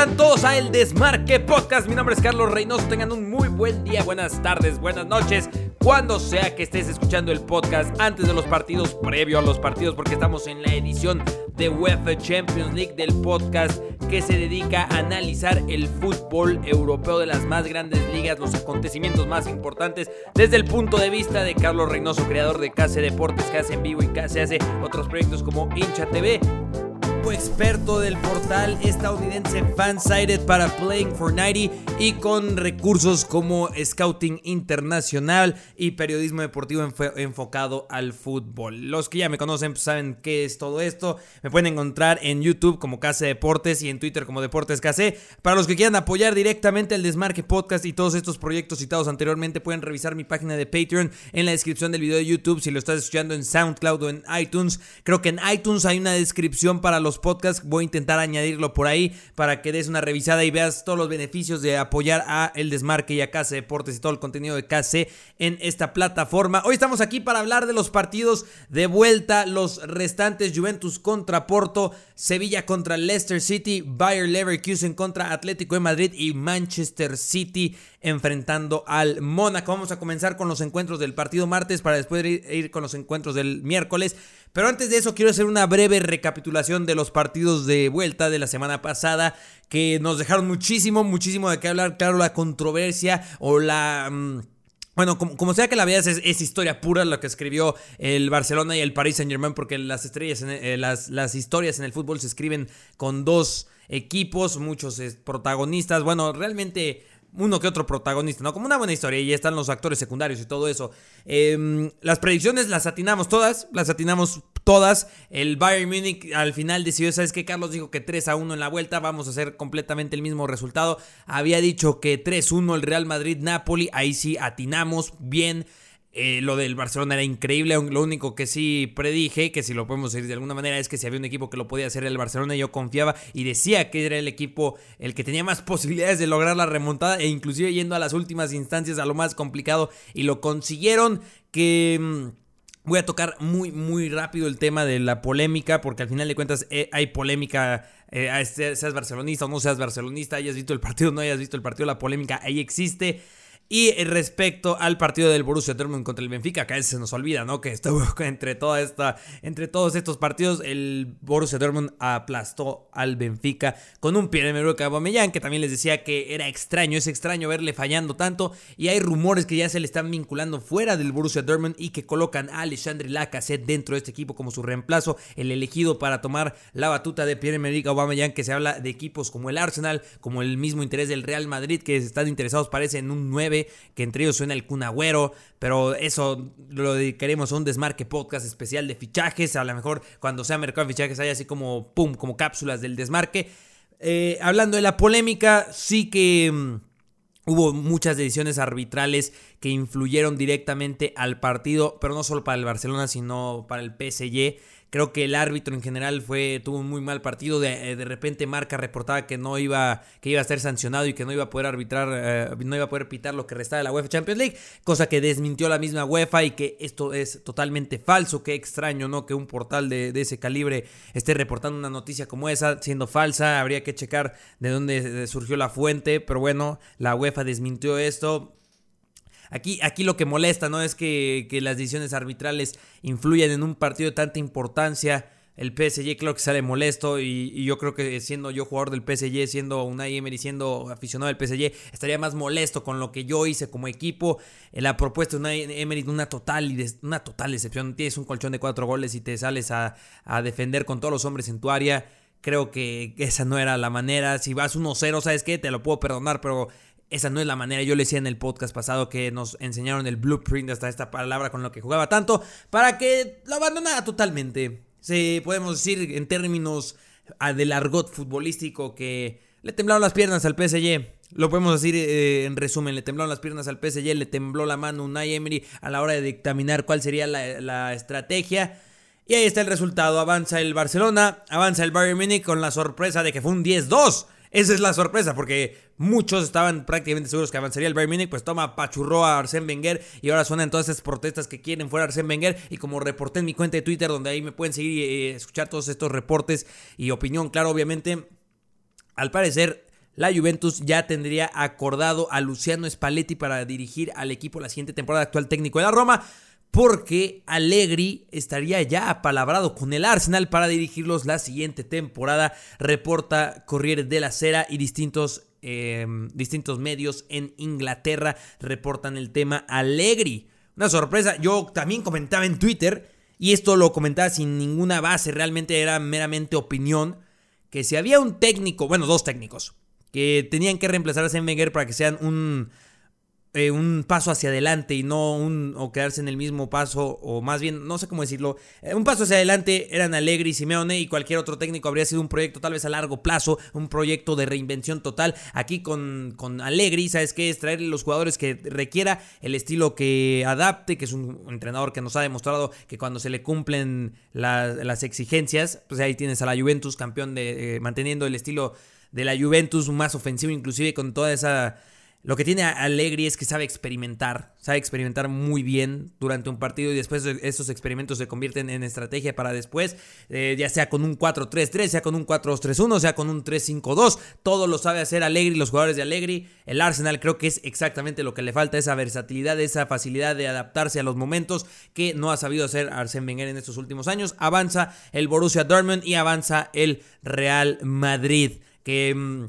A todos a El Desmarque Podcast. Mi nombre es Carlos Reynoso. Tengan un muy buen día, buenas tardes, buenas noches. Cuando sea que estés escuchando el podcast antes de los partidos, previo a los partidos, porque estamos en la edición de UEFA Champions League del podcast que se dedica a analizar el fútbol europeo de las más grandes ligas, los acontecimientos más importantes desde el punto de vista de Carlos Reynoso, creador de KC Deportes, que hace en vivo y que hace otros proyectos como Hincha TV experto del portal estadounidense Fansided para Playing for 90 y con recursos como Scouting Internacional y periodismo deportivo enfocado al fútbol. Los que ya me conocen pues, saben qué es todo esto. Me pueden encontrar en YouTube como KC Deportes y en Twitter como Deportes KC. Para los que quieran apoyar directamente el Desmarque Podcast y todos estos proyectos citados anteriormente, pueden revisar mi página de Patreon en la descripción del video de YouTube si lo estás escuchando en SoundCloud o en iTunes. Creo que en iTunes hay una descripción para los podcast. Voy a intentar añadirlo por ahí para que des una revisada y veas todos los beneficios de apoyar a El Desmarque y a KC Deportes y todo el contenido de KC en esta plataforma. Hoy estamos aquí para hablar de los partidos de vuelta, los restantes Juventus contra Porto, Sevilla contra Leicester City, Bayer Leverkusen contra Atlético de Madrid y Manchester City enfrentando al Mónaco. Vamos a comenzar con los encuentros del partido martes para después ir con los encuentros del miércoles. Pero antes de eso quiero hacer una breve recapitulación de los partidos de vuelta de la semana pasada que nos dejaron muchísimo, muchísimo de qué hablar. Claro, la controversia o la... Mm, bueno, como, sea que la veas, es, historia pura lo que escribió el Barcelona y el Paris Saint Germain, porque las estrellas, eh, las, historias en el fútbol se escriben con dos equipos, muchos protagonistas. Bueno, realmente uno que otro protagonista, ¿no? Como una buena historia y están los actores secundarios y todo eso. Em, las predicciones las atinamos todas, las atinamos todas. El Bayern Munich al final decidió, ¿sabes qué? Carlos dijo que 3 a 1 en la vuelta, vamos a hacer completamente el mismo resultado. Había dicho que 3-1 el Real Madrid-Napoli, ahí sí atinamos bien. Eh, lo del Barcelona era increíble. Lo único que sí predije, que si lo podemos decir de alguna manera, es que si había un equipo que lo podía hacer el Barcelona, yo confiaba y decía que era el equipo el que tenía más posibilidades de lograr la remontada e inclusive yendo a las últimas instancias, a lo más complicado, y lo consiguieron. Que mm, voy a tocar muy, muy rápido el tema de la polémica, porque al final de cuentas eh, hay polémica. Eh, seas barcelonista o no seas barcelonista, hayas visto el partido o no hayas visto el partido, la polémica ahí existe. Y respecto al partido del Borussia Dortmund contra el Benfica, que a veces se nos olvida, ¿no? Que estuvo entre toda esta, entre todos estos partidos, el Borussia Dortmund aplastó al Benfica con un pie de Meruca Aubameyang, que también les decía que era extraño, es extraño verle fallando tanto y hay rumores que ya se le están vinculando fuera del Borussia Dortmund y que colocan a Alexandre Lacazette dentro de este equipo como su reemplazo, el elegido para tomar la batuta de Pierre-Emerick Aubameyang, que se habla de equipos como el Arsenal, como el mismo interés del Real Madrid, que están interesados parece en un 9 que entre ellos suena el Cunagüero, pero eso lo dedicaremos a un desmarque podcast especial de fichajes, a lo mejor cuando sea mercado de fichajes hay así como, pum, como cápsulas del desmarque. Eh, hablando de la polémica, sí que... Mm, hubo muchas decisiones arbitrales que influyeron directamente al partido, pero no solo para el Barcelona, sino para el PSG. Creo que el árbitro en general fue tuvo un muy mal partido. De, eh, de repente Marca reportaba que no iba que iba a ser sancionado y que no iba a poder arbitrar, eh, no iba a poder pitar lo que restaba de la UEFA Champions League, cosa que desmintió la misma UEFA y que esto es totalmente falso. Qué extraño, ¿no? Que un portal de, de ese calibre esté reportando una noticia como esa siendo falsa. Habría que checar de dónde surgió la fuente, pero bueno, la UEFA desmintió esto. Aquí, aquí lo que molesta, ¿no? Es que, las decisiones arbitrales influyen en un partido de tanta importancia. El PSG creo que sale molesto y, yo creo que siendo yo jugador del PSG, siendo Unai Emery, siendo aficionado del PSG, estaría más molesto con lo que yo hice como equipo. La propuesta de Unai Emery, una total, una total decepción. Tienes un colchón de cuatro goles y te sales a, a defender con todos los hombres en tu área. Creo que esa no era la manera. Si vas 1-0, ¿sabes qué? Te lo puedo perdonar, pero esa no es la manera. Yo le decía en el podcast pasado que nos enseñaron el blueprint hasta esta palabra con lo que jugaba tanto para que lo abandonara totalmente. Sí, podemos decir en términos ah, del argot futbolístico que le temblaron las piernas al PSG. Lo podemos decir eh, en resumen, le temblaron las piernas al PSG, le tembló la mano Unai Emery a la hora de dictaminar cuál sería la, la estrategia. Y ahí está el resultado. Avanza el Barcelona, avanza el Bayern Munich con la sorpresa de que fue un 10-2. Esa es la sorpresa, porque muchos estaban prácticamente seguros que avanzaría el Bayern Munich, pues toma, pachurró a Arsène Wenger y ahora suenan todas esas protestas que quieren fuera Arsène Wenger y como reporté en mi cuenta de Twitter, donde ahí me pueden seguir y eh, escuchar todos estos reportes y opinión, claro, obviamente, al parecer la Juventus ya tendría acordado a Luciano Spalletti para dirigir al equipo la siguiente temporada actual técnico de la Roma porque Allegri estaría ya apalabrado con el Arsenal para dirigirlos la siguiente temporada, reporta Corriere la Sera y distintos, em, distintos medios en Inglaterra reportan el tema Allegri. Una sorpresa, yo también comentaba en Twitter, y esto lo comentaba sin ninguna base, realmente era meramente opinión, que si había un técnico, bueno, dos técnicos, que tenían que reemplazar a Wenger para que sean un eh, un paso hacia adelante y no un o quedarse en el mismo paso o más bien no sé cómo decirlo eh, un paso hacia adelante eran Allegri, Simeone y cualquier otro técnico habría sido un proyecto tal vez a largo plazo un proyecto de reinvención total. Aquí con, con Allegri sabes qué es traerle los jugadores que requiera el estilo que adapte que es un entrenador que nos ha demostrado que cuando se le cumplen las exigencias pues ahí tienes a la Juventus campeón de eh, manteniendo el estilo de la Juventus más ofensivo inclusive con toda esa lo que tiene Allegri es que sabe experimentar, sabe experimentar muy bien durante un partido y después esos experimentos se convierten en estrategia para después, eh, ya sea con un 4-3-3, sea con un 4-2-3-1, sea con un 3-5-2, todo lo sabe hacer Allegri, los jugadores de Allegri, el Arsenal creo que es exactamente lo que le falta, esa versatilidad, esa facilidad de adaptarse a los momentos que no ha sabido hacer Arsène Wenger en estos últimos años, avanza el Borussia Dortmund y avanza el Real Madrid, que...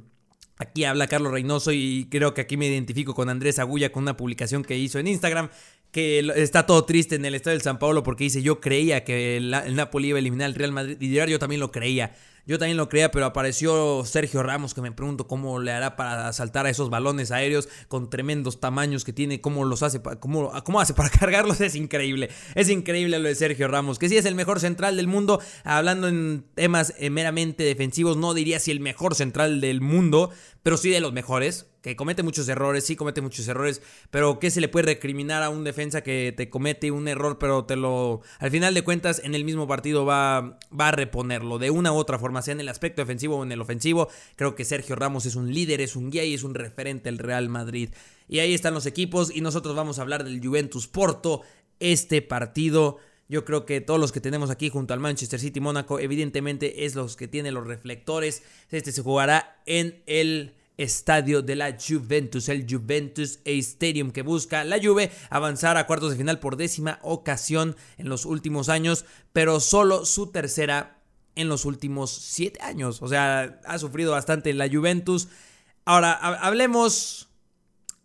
Aquí habla Carlos Reynoso y creo que aquí me identifico con Andrés Agulla con una publicación que hizo en Instagram que está todo triste en el estadio del San Paulo porque dice yo creía que el, el Napoli iba a eliminar al Real Madrid y yo también lo creía. Yo también lo creía, pero apareció Sergio Ramos, que me pregunto cómo le hará para saltar a esos balones aéreos con tremendos tamaños que tiene, cómo los hace, cómo, cómo hace para cargarlos, es increíble. Es increíble lo de Sergio Ramos, que sí es el mejor central del mundo, hablando en temas eh, meramente defensivos, no diría si el mejor central del mundo, pero sí de los mejores que comete muchos errores, sí comete muchos errores, pero ¿qué se le puede recriminar a un defensa que te comete un error, pero te lo, al final de cuentas, en el mismo partido va, va a reponerlo de una u otra forma, sea en el aspecto defensivo o en el ofensivo? Creo que Sergio Ramos es un líder, es un guía y es un referente del Real Madrid. Y ahí están los equipos y nosotros vamos a hablar del Juventus Porto, este partido. Yo creo que todos los que tenemos aquí junto al Manchester City Mónaco, evidentemente es los que tienen los reflectores. Este se jugará en el estadio de la Juventus, el Juventus Stadium que busca la Juve avanzar a cuartos de final por décima ocasión en los últimos años, pero solo su tercera en los últimos siete años. O sea, ha sufrido bastante la Juventus. Ahora, hablemos,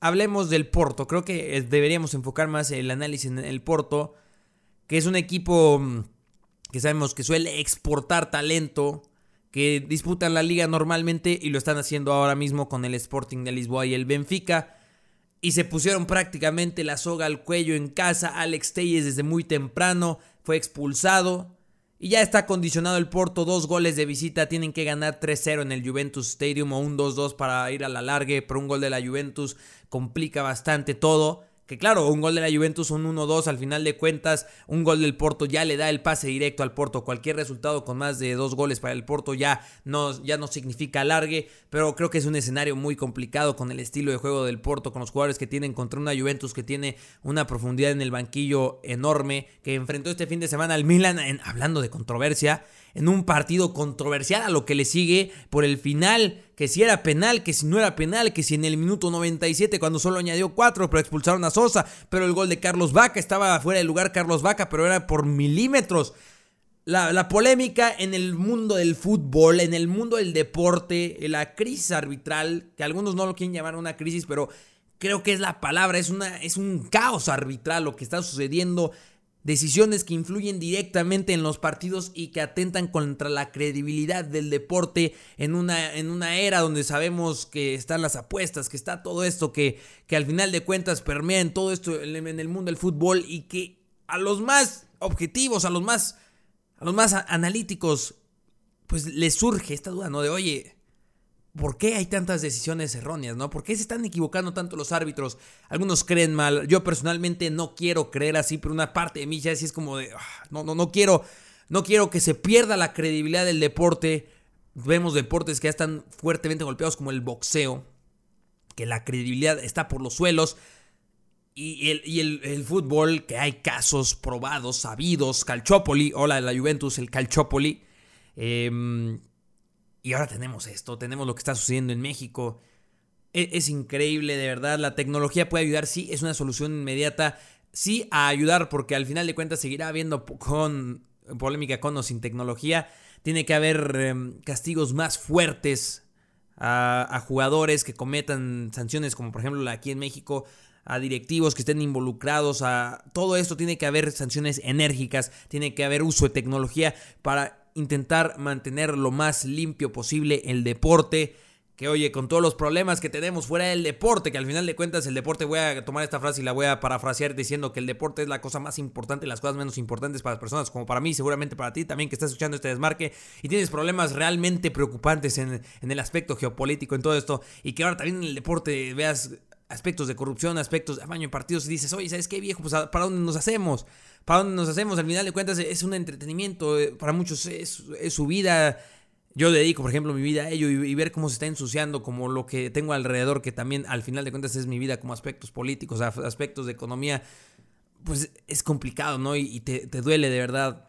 hablemos del Porto. Creo que deberíamos enfocar más el análisis en el Porto, que es un equipo mm, que sabemos que suele exportar talento que disputan la liga normalmente y lo están haciendo ahora mismo con el Sporting de Lisboa y el Benfica. Y se pusieron prácticamente la soga al cuello en casa. Alex Telles desde muy temprano fue expulsado. Y ya está condicionado el Porto, dos goles de visita, tienen que ganar 3-0 en el Juventus Stadium o un 2-2 para ir a la largue, pero un gol de la Juventus complica bastante todo. Que claro, un gol de la Juventus, un 1-2 al final de cuentas, un gol del Porto ya le da el pase directo al Porto. Cualquier resultado con más de dos goles para el Porto ya no, ya no significa alargue, pero creo que es un escenario muy complicado con el estilo de juego del Porto, con los jugadores que tienen contra una Juventus que tiene una profundidad en el banquillo enorme, que enfrentó este fin de semana al Milan, hablando de controversia, en un partido controversial a lo que le sigue por el final, que si era penal, que si no era penal, que si en el minuto 97 cuando solo añadió 4 pero expulsaron a Sosa, pero el gol de Carlos Vaca estaba fuera de lugar Carlos Vaca, pero era por milímetros. La, la, polémica en el mundo del fútbol, en el mundo del deporte, la crisis arbitral, que algunos no lo quieren llamar una crisis, pero creo que es la palabra, es, una, es un caos arbitral lo que está sucediendo decisiones que influyen directamente en los partidos y que atentan contra la credibilidad del deporte en una, en una era donde sabemos que están las apuestas, que está todo esto que, que al final de cuentas permea en todo esto en el mundo del fútbol y que a los más objetivos, a los más, a los más analíticos, pues les surge esta duda, ¿no? De, oye, ¿Por qué hay tantas decisiones erróneas, no? ¿Por qué se están equivocando tanto los árbitros? Algunos creen mal. Yo personalmente no quiero creer así, pero una parte de mí ya es como de, ah, no, no, no quiero, No quiero que se pierda la credibilidad del deporte. Vemos deportes que ya están fuertemente golpeados como el boxeo, que la credibilidad está por los suelos. Y, el, fútbol, que hay casos probados, sabidos, Calciopoli, hola la Juventus, el Calciopoli. Em, y ahora tenemos esto, tenemos lo que está sucediendo en México. Es, es, increíble, de verdad. La tecnología puede ayudar, sí, es una solución inmediata, sí, a ayudar, porque al final de cuentas seguirá habiendo con polémica con o sin tecnología. Tiene que haber em, castigos más fuertes a, jugadores que cometan sanciones, como por ejemplo aquí en México, a directivos que estén involucrados, a todo esto tiene que haber sanciones enérgicas, tiene que haber uso de tecnología para intentar mantener lo más limpio posible el deporte que oye, con todos los problemas que tenemos fuera del deporte, que al final de cuentas el deporte, voy a tomar esta frase y la voy a parafrasear diciendo que el deporte es la cosa más importante, las cosas menos importantes para las personas, como para mí, seguramente para ti también que estás escuchando este desmarque y tienes problemas realmente preocupantes en, el aspecto geopolítico, en todo esto, y que ahora también en el deporte veas aspectos de corrupción, aspectos de baño en partidos y dices, oye, ¿sabes qué viejo? Pues ¿para dónde nos hacemos? ¿Para dónde nos hacemos? Al final de cuentas es un entretenimiento, eh, para muchos es, su vida yo dedico, por ejemplo, mi vida a ello y, ver cómo se está ensuciando, como lo que tengo alrededor, que también al final de cuentas es mi vida, como aspectos políticos, aspectos de economía, pues es complicado, ¿no? Y, te, duele de verdad.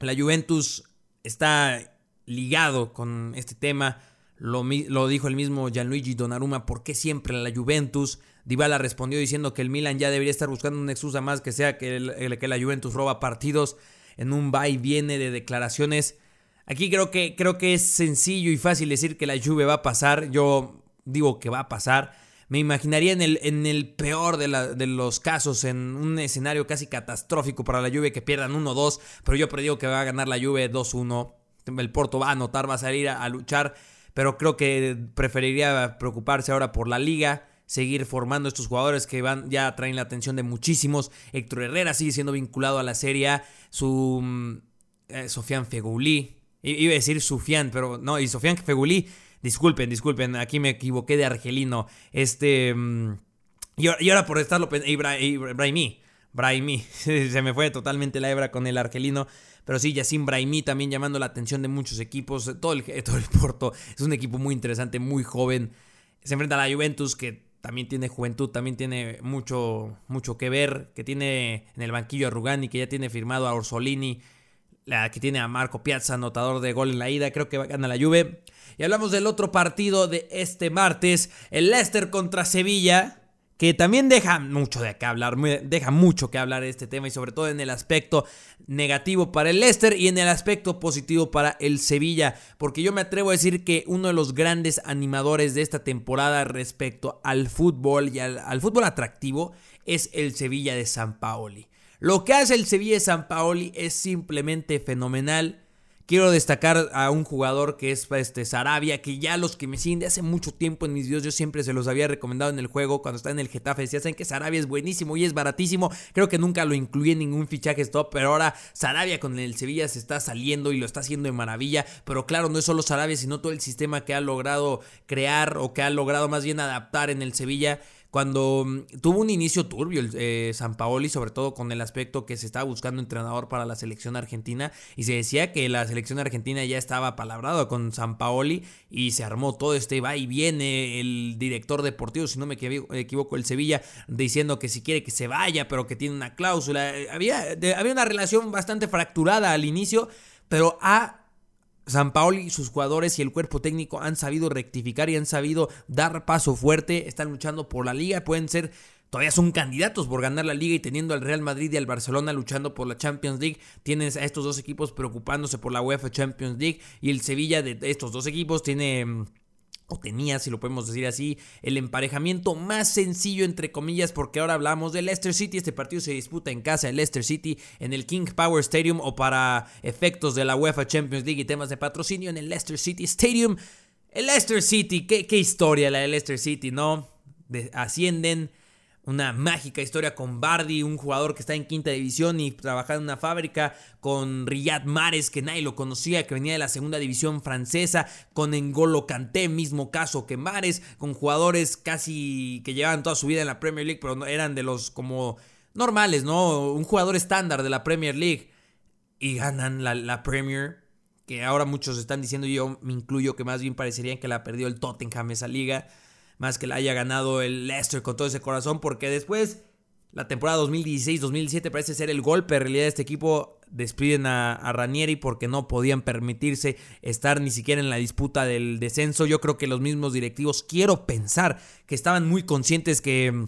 La Juventus está ligado con este tema. Lo, dijo el mismo Gianluigi Donnarumma, ¿por qué siempre la Juventus? Dybala respondió diciendo que el Milan ya debería estar buscando una excusa más que sea que, que la Juventus roba partidos en un va y viene de declaraciones Aquí creo que, creo que es sencillo y fácil decir que la lluvia va a pasar. Yo digo que va a pasar. Me imaginaría en el, en el peor de, de, los casos, en un escenario casi catastrófico para la lluvia, que pierdan 1-2, pero yo predigo que va a ganar la lluvia 2-1. El Porto va a anotar, va a salir a, luchar, pero creo que preferiría preocuparse ahora por la liga, seguir formando estos jugadores que van ya traen la atención de muchísimos. Héctor Herrera sigue siendo vinculado a la serie, su mm, eh, Sofian Fegouli Iba a decir Sufian, pero no, y Sofian Feguli, disculpen, disculpen, aquí me equivoqué de argelino. Este. Mm, y, ahora por estarlo Brahimi, Brahimi, se me fue totalmente la hebra con el argelino. Pero sí, Yacine Brahimi también llamando la atención de muchos equipos. Todo el, todo el Porto es un equipo muy interesante, muy joven. Se enfrenta a la Juventus, que también tiene juventud, también tiene mucho, mucho que ver. Que tiene en el banquillo a Rugani, que ya tiene firmado a Orsolini la que tiene a Marco Piazza, anotador de gol en la ida, creo que gana la Juve. Y hablamos del otro partido de este martes, el Leicester contra Sevilla, que también deja mucho de qué hablar, deja mucho que hablar de este tema y sobre todo en el aspecto negativo para el Leicester y en el aspecto positivo para el Sevilla, porque yo me atrevo a decir que uno de los grandes animadores de esta temporada respecto al fútbol y al, fútbol atractivo es el Sevilla de San Paoli. Lo que hace el Sevilla de San Paoli es simplemente fenomenal. Quiero destacar a un jugador que es este Sarabia, que ya los que me siguen de hace mucho tiempo en mis videos, yo siempre se los había recomendado en el juego cuando está en el Getafe. Decía, saben que Sarabia es buenísimo y es baratísimo. Creo que nunca lo incluí en ningún fichaje stop, pero ahora Sarabia con el Sevilla se está saliendo y lo está haciendo de maravilla. Pero claro, no es solo Sarabia, sino todo el sistema que ha logrado crear o que ha logrado más bien adaptar en el Sevilla cuando mm, tuvo un inicio turbio el eh, San Paoli, sobre todo con el aspecto que se estaba buscando entrenador para la selección argentina y se decía que la selección argentina ya estaba palabrada con San Paoli y se armó todo este va y viene el director deportivo, si no me equivoco, el Sevilla, diciendo que si quiere que se vaya, pero que tiene una cláusula. Había, había una relación bastante fracturada al inicio, pero ha San Paoli y sus jugadores y el cuerpo técnico han sabido rectificar y han sabido dar paso fuerte, están luchando por la liga, pueden ser todavía son candidatos por ganar la liga y teniendo al Real Madrid y al Barcelona luchando por la Champions League, tienes a estos dos equipos preocupándose por la UEFA Champions League y el Sevilla de estos dos equipos tiene mm, o tenía, si lo podemos decir así, el emparejamiento más sencillo entre comillas, porque ahora hablamos de Leicester City. Este partido se disputa en casa de Leicester City, en el King Power Stadium o para efectos de la UEFA Champions League y temas de patrocinio en el Leicester City Stadium. El Leicester City, qué, qué historia la de Leicester City, ¿no? ascienden una mágica historia con Bardi, un jugador que está en quinta división y trabaja en una fábrica, con Riyad Mares, que nadie lo conocía, que venía de la segunda división francesa, con Engolo Kanté, mismo caso que Mares, con jugadores casi que llevaban toda su vida en la Premier League, pero eran de los como normales, ¿no? Un jugador estándar de la Premier League. y ganan la, la Premier, que ahora muchos están diciendo, yo me incluyo, que más bien parecería que la perdió el Tottenham esa liga, más que la haya ganado el Leicester con todo ese corazón, porque después la temporada 2016-2017 parece ser el golpe en realidad de este equipo. Despiden a, a, Ranieri porque no podían permitirse estar ni siquiera en la disputa del descenso. Yo creo que los mismos directivos, quiero pensar que estaban muy conscientes que,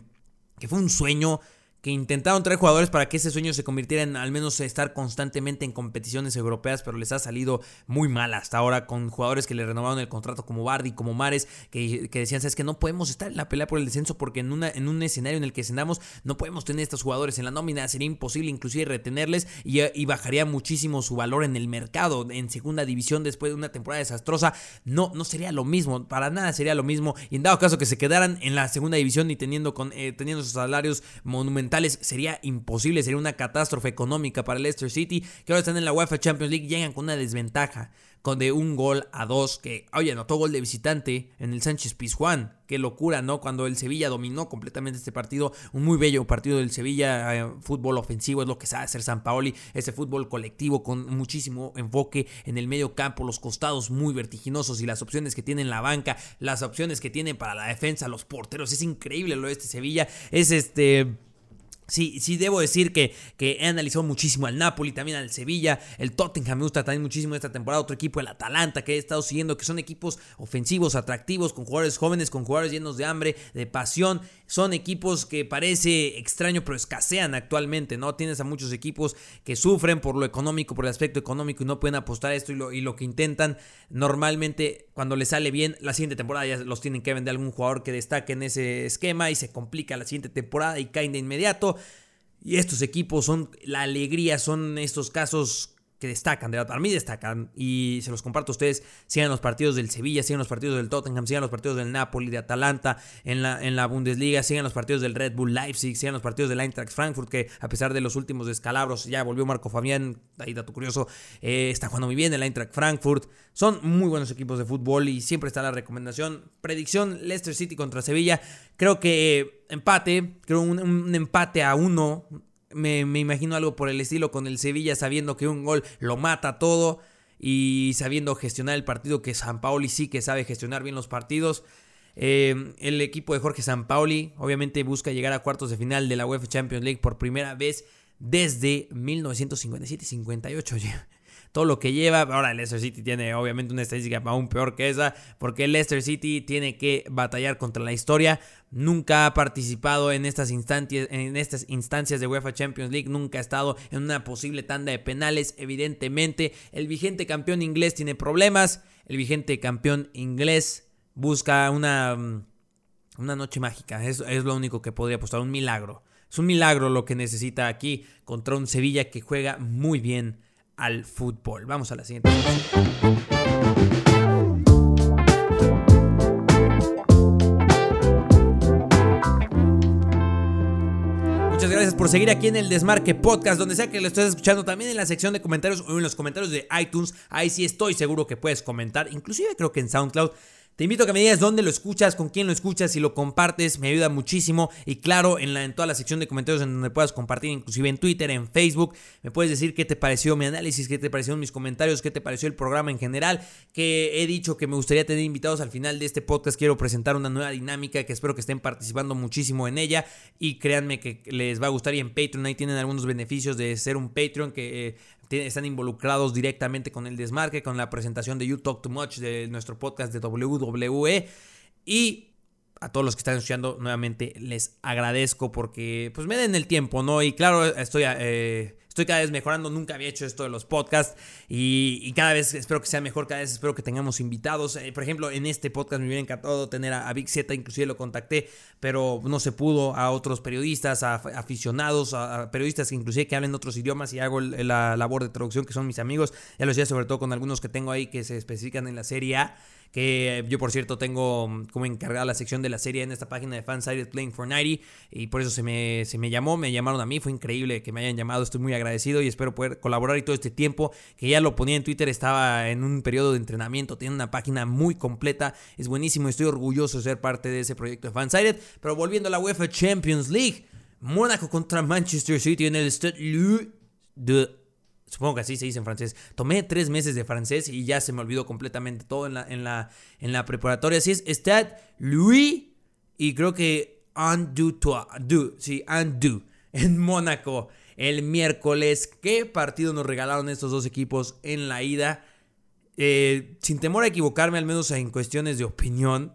que fue un sueño que intentaron traer jugadores para que ese sueño se convirtiera en al menos estar constantemente en competiciones europeas, pero les ha salido muy mal hasta ahora con jugadores que le renovaron el contrato como Bardi, como Mares, que, decían, sabes que no podemos estar en la pelea por el descenso porque en, una, en un escenario en el que cenamos no podemos tener estos jugadores en la nómina, sería imposible inclusive retenerles y, y bajaría muchísimo su valor en el mercado, en segunda división después de una temporada desastrosa, no, no sería lo mismo, para nada sería lo mismo, y en dado caso que se quedaran en la segunda división y teniendo, con, eh, teniendo sus salarios monumentales, sería imposible, sería una catástrofe económica para Leicester City, que ahora están en la UEFA Champions League, llegan con una desventaja con de un gol a dos, que, oye, anotó gol de visitante en el Sánchez Pizjuán. Qué locura, ¿no? Cuando el Sevilla dominó completamente este partido, un muy bello partido del Sevilla, eh, fútbol ofensivo, es lo que sabe hacer San Paoli, ese fútbol colectivo con muchísimo enfoque en el medio campo, los costados muy vertiginosos y las opciones que tiene en la banca, las opciones que tiene para la defensa, los porteros, es increíble lo de este Sevilla, es este Sí, sí, debo decir que, que, he analizado muchísimo al Napoli, también al Sevilla, el Tottenham me gusta también muchísimo esta temporada, otro equipo, el Atalanta, que he estado siguiendo, que son equipos ofensivos, atractivos, con jugadores jóvenes, con jugadores llenos de hambre, de pasión. Son equipos que parece extraño, pero escasean actualmente, ¿no? Tienes a muchos equipos que sufren por lo económico, por el aspecto económico y no pueden apostar a esto y lo, y lo que intentan normalmente cuando les sale bien, la siguiente temporada ya los tienen que vender algún jugador que destaque en ese esquema y se complica la siguiente temporada y caen de inmediato. Y estos equipos son la alegría, son estos casos que destacan, de para mí destacan y se los comparto a ustedes, sigan los partidos del Sevilla, sigan los partidos del Tottenham, sigan los partidos del Napoli, de Atalanta en la, en la Bundesliga, sigan los partidos del Red Bull Leipzig, sigan los partidos del Eintracht Frankfurt, que a pesar de los últimos descalabros ya volvió Marco Fabián, ahí dato curioso, eh, está jugando muy bien el Eintracht Frankfurt, son muy buenos equipos de fútbol y siempre está la recomendación, predicción Leicester City contra Sevilla, creo que empate, creo un empate a uno, me, imagino algo por el estilo con el Sevilla sabiendo que un gol lo mata todo y sabiendo gestionar el partido que San Paoli sí que sabe gestionar bien los partidos. Eh, el equipo de Jorge Sampaoli obviamente busca llegar a cuartos de final de la UEFA Champions League por primera vez desde 1957-58 todo lo que lleva. Ahora el Leicester City tiene obviamente una estadística aún peor que esa, porque el Leicester City tiene que batallar contra la historia. Nunca ha participado en estas, instancias, en estas instancias de UEFA Champions League, nunca ha estado en una posible tanda de penales. Evidentemente, el vigente campeón inglés tiene problemas. El vigente campeón inglés busca una, mm, una noche mágica. Es, es lo único que podría apostar, un milagro. Es un milagro lo que necesita aquí contra un Sevilla que juega muy bien al fútbol. Vamos a la siguiente. Muchas gracias por seguir aquí en el Desmarque Podcast, donde sea que lo estés escuchando, también en la sección de comentarios o en los comentarios de iTunes. Ahí sí estoy seguro que puedes comentar, inclusive creo que en SoundCloud. Te invito a que me digas dónde lo escuchas, con quién lo escuchas, si lo compartes, me ayuda muchísimo. Y claro, en, la, en toda la sección de comentarios en donde puedas compartir, inclusive en Twitter, en Facebook, me puedes decir qué te pareció mi análisis, qué te parecieron mis comentarios, qué te pareció el programa en general, que he dicho que me gustaría tener invitados al final de este podcast. Quiero presentar una nueva dinámica que espero que estén participando muchísimo en ella y créanme que les va a gustar. Y en Patreon ahí tienen algunos beneficios de ser un Patreon que eh, están involucrados directamente con el desmarque, con la presentación de You Talk Too Much de nuestro podcast de WWE. Y a todos los que están escuchando, nuevamente les agradezco porque pues me den el tiempo, ¿no? Y claro, estoy eh, Estoy cada vez mejorando, nunca había hecho esto de los podcasts y, cada vez espero que sea mejor, cada vez espero que tengamos invitados. Eh, por ejemplo, en este podcast me hubiera encantado tener a, Big Z, inclusive lo contacté, pero no se pudo, a otros periodistas, a, aficionados, a, periodistas que inclusive que hablen otros idiomas y hago la labor de traducción que son mis amigos. Ya lo decía sobre todo con algunos que tengo ahí que se especifican en la serie A que yo por cierto tengo mm, como encargada la sección de la serie en esta página de Fansided Playing for 90 y por eso se me, se me llamó, me llamaron a mí, fue increíble que me hayan llamado, estoy muy agradecido y espero poder colaborar y todo este tiempo que ya lo ponía en Twitter, estaba en un periodo de entrenamiento, tiene una página muy completa, es buenísimo, estoy orgulloso de ser parte de ese proyecto de Fansided, pero volviendo a la UEFA Champions League, Mónaco contra Manchester City en el Stade de supongo que así se dice en francés. Tomé tres meses de francés y ya se me olvidó completamente todo en la, en la, en la preparatoria. Así es, Stade Louis y creo que Andu, sí, Andu, en Mónaco el miércoles. ¿Qué partido nos regalaron estos dos equipos en la ida? Eh, sin temor a equivocarme, al menos en cuestiones de opinión,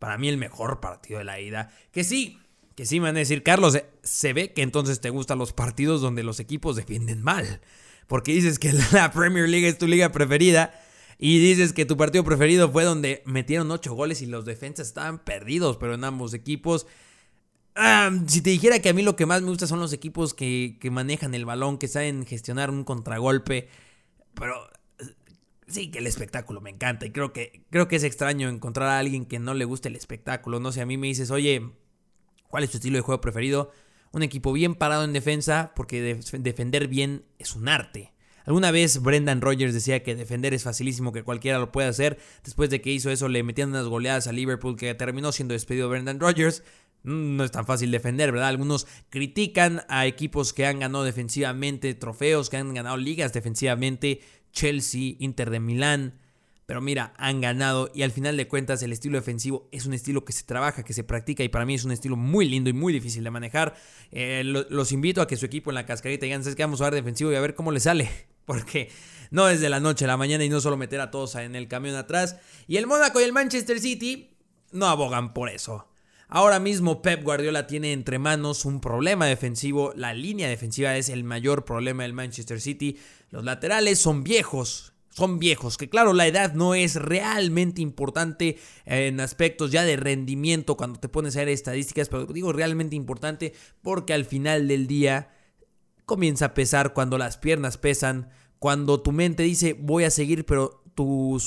para mí el mejor partido de la ida. Que sí, que sí me van a decir, Carlos, se ve que entonces te gustan los partidos donde los equipos defienden mal. Porque dices que la Premier League es tu liga preferida. Y dices que tu partido preferido fue donde metieron 8 goles y los defensas estaban perdidos, pero en ambos equipos. si te dijera que a mí lo que más me gusta son los equipos que, que manejan el balón, que saben gestionar un contragolpe. Pero sí que el espectáculo me encanta y creo que, creo que es extraño encontrar a alguien que no le guste el espectáculo. No sé, a mí me dices, oye, ¿cuál es tu estilo de juego preferido? Un equipo bien parado en defensa, porque defender bien es un arte. Alguna vez Brendan Rodgers decía que defender es facilísimo, que cualquiera lo puede hacer. Después de que hizo eso, le metían unas goleadas a Liverpool que terminó siendo despedido Brendan Rodgers. Mm, no es tan fácil defender, ¿verdad? Algunos critican a equipos que han ganado defensivamente trofeos, que han ganado ligas defensivamente. Chelsea, Inter de Milán. Pero mira, han ganado y al final de cuentas el estilo defensivo es un estilo que se trabaja, que se practica y para mí es un estilo muy lindo y muy difícil de manejar. Eh, los invito a que su equipo en la cascarita digan, ¿sabes qué? Vamos a ver defensivo y a ver cómo le sale. Porque no es de la noche a la mañana y no solo meter a todos en el camión atrás. Y el Mónaco y el Manchester City no abogan por eso. Ahora mismo Pep Guardiola tiene entre manos un problema defensivo. La línea defensiva es el mayor problema del Manchester City. Los laterales son viejos. Son viejos, que claro, la edad no es realmente importante en aspectos ya de rendimiento cuando te pones a ver estadísticas, pero digo realmente importante porque al final del día comienza a pesar cuando las piernas pesan, cuando tu mente dice voy a seguir, pero tu,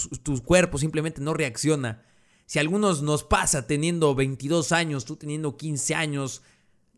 cuerpo simplemente no reacciona. Si a algunos nos pasa teniendo 22 años, tú teniendo 15 años,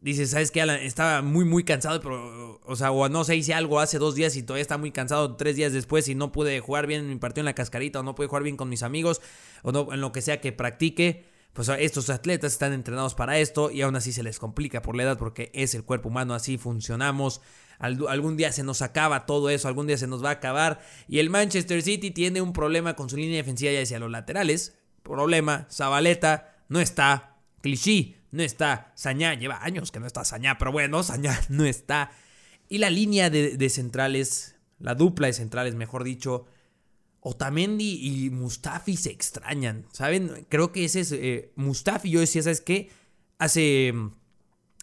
dices, ¿sabes qué? Estaba muy, muy cansado, pero, o sea, o no sé, hice algo hace dos días y todavía está muy cansado tres días después y no pude jugar bien mi partido en la cascarita o no pude jugar bien con mis amigos o no, en lo que sea que practique. Pues estos atletas están entrenados para esto y aún así se les complica por la edad porque es el cuerpo humano, así funcionamos. Algún día se nos acaba todo eso, algún día se nos va a acabar. Y el Manchester City tiene un problema con su línea defensiva, ya decía, los laterales problema, Zabaleta no está, Clichy no está, Sañá lleva años que no está Sañá, pero bueno, Sañá no está. Y la línea de, centrales, la dupla de centrales, mejor dicho, Otamendi y Mustafi se extrañan, ¿saben? Creo que ese es eh, Mustafi, yo decía, ¿sabes qué? Hace,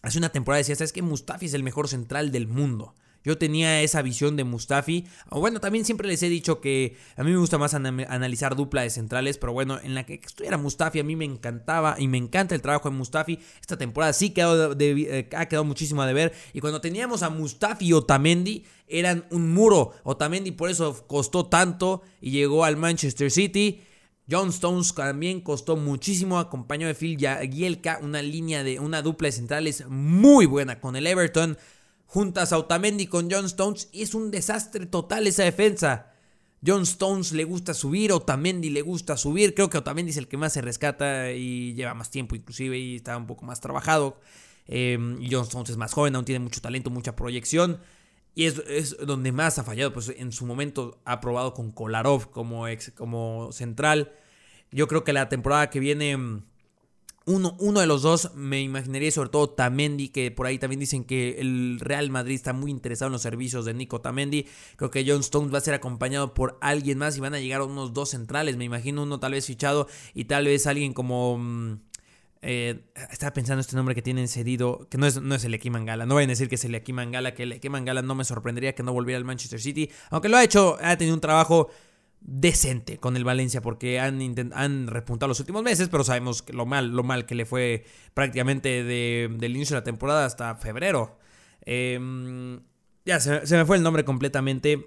hace una temporada decía, ¿sabes qué? Mustafi es el mejor central del mundo. Yo tenía esa visión de Mustafi. Bueno, también siempre les he dicho que a mí me gusta más analizar dupla de centrales, pero bueno, en la que estuviera Mustafi a mí me encantaba y me encanta el trabajo de Mustafi. Esta temporada sí eh, ha quedado muchísimo a deber. Y cuando teníamos a Mustafi y Otamendi, eran un muro. Otamendi por eso costó tanto y llegó al Manchester City. John Stones también costó muchísimo, acompañó de Phil Gielka, una línea de una dupla de centrales muy buena con el Everton juntas a Otamendi con John Stones y es un desastre total esa defensa. John Stones le gusta subir, Otamendi le gusta subir. Creo que Otamendi es el que más se rescata y lleva más tiempo inclusive y está un poco más trabajado. Em, y John Stones es más joven, aún tiene mucho talento, mucha proyección. Y es, donde más ha fallado. Pues en su momento ha probado con Kolarov como, ex, como central. Yo creo que la temporada que viene em, uno, uno, de los dos me imaginaría sobre todo Tamendi, que por ahí también dicen que el Real Madrid está muy interesado en los servicios de Nico Tamendi. Creo que John Stones va a ser acompañado por alguien más y van a llegar unos dos centrales. Me imagino uno tal vez fichado y tal vez alguien como... Mm, eh, estaba pensando este nombre que tienen cedido, que no es, no es el Mangala. No vayan a decir que es el Mangala, que el Mangala no me sorprendería que no volviera al Manchester City. Aunque lo ha hecho, ha tenido un trabajo decente con el Valencia porque han, han repuntado los últimos meses, pero sabemos que lo mal, lo mal que le fue prácticamente del inicio de la temporada hasta febrero. Em, ya, se, me fue el nombre completamente.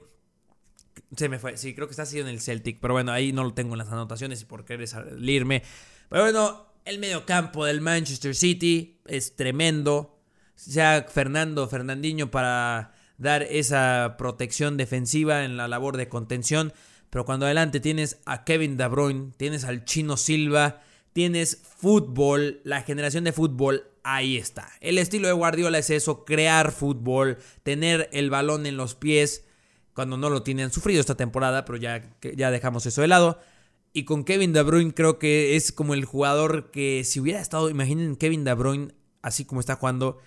Se me fue, sí, creo que está así en el Celtic, pero bueno, ahí no lo tengo en las anotaciones y por querer salirme. Pero bueno, el mediocampo del Manchester City es tremendo. Sea Fernando, Fernandinho para dar esa protección defensiva en la labor de contención. Pero cuando adelante tienes a Kevin De Bruyne, tienes al Chino Silva, tienes fútbol, la generación de fútbol, ahí está. El estilo de Guardiola es eso, crear fútbol, tener el balón en los pies. cuando no lo tienen sufrido esta temporada, pero ya, ya dejamos eso de lado. Y con Kevin De Bruyne creo que es como el jugador que si hubiera estado, imaginen Kevin De Bruyne así como está jugando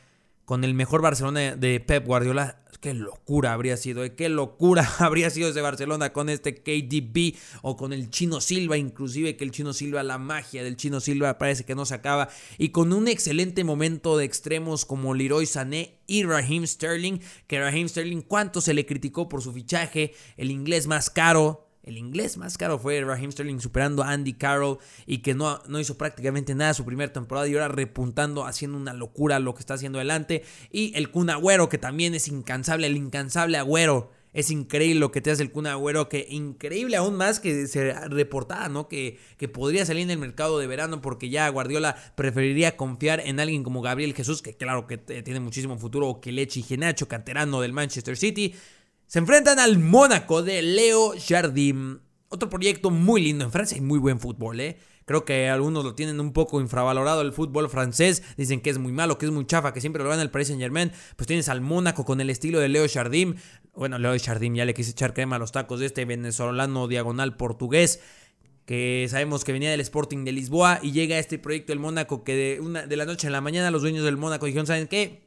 con el mejor Barcelona de Pep Guardiola, qué locura habría sido, ¿eh? qué locura habría sido ese Barcelona con este KDB o con el Chino Silva, inclusive que el Chino Silva, la magia del Chino Silva parece que no se acaba, y con un excelente momento de extremos como Leroy Sané y Raheem Sterling, que Raheem Sterling cuánto se le criticó por su fichaje, el inglés más caro, el inglés más caro fue Raheem Sterling superando a Andy Carroll y que no, no hizo prácticamente nada su primera temporada y ahora repuntando, haciendo una locura lo que está haciendo adelante. Y el Kun Agüero, que también es incansable, el incansable Agüero. Es increíble lo que te hace el Kun Agüero, que increíble aún más que se reportaba, ¿no? Que, que podría salir en el mercado de verano porque ya Guardiola preferiría confiar en alguien como Gabriel Jesús, que claro que tiene muchísimo futuro, o que Lechi Genacho, canterano del Manchester City. Se enfrentan al Mónaco de Leo Jardim. Otro proyecto muy lindo. En Francia hay muy buen fútbol, ¿eh? Creo que algunos lo tienen un poco infravalorado el fútbol francés. Dicen que es muy malo, que es muy chafa, que siempre lo gana el Paris Saint Germain. Pues tienes al Mónaco con el estilo de Leo Jardim. Bueno, Leo Jardim ya le quise echar crema a los tacos de este venezolano diagonal portugués. Que sabemos que venía del Sporting de Lisboa y llega a este proyecto del Mónaco que de, una, de la noche a la mañana los dueños del Mónaco dijeron, ¿saben qué?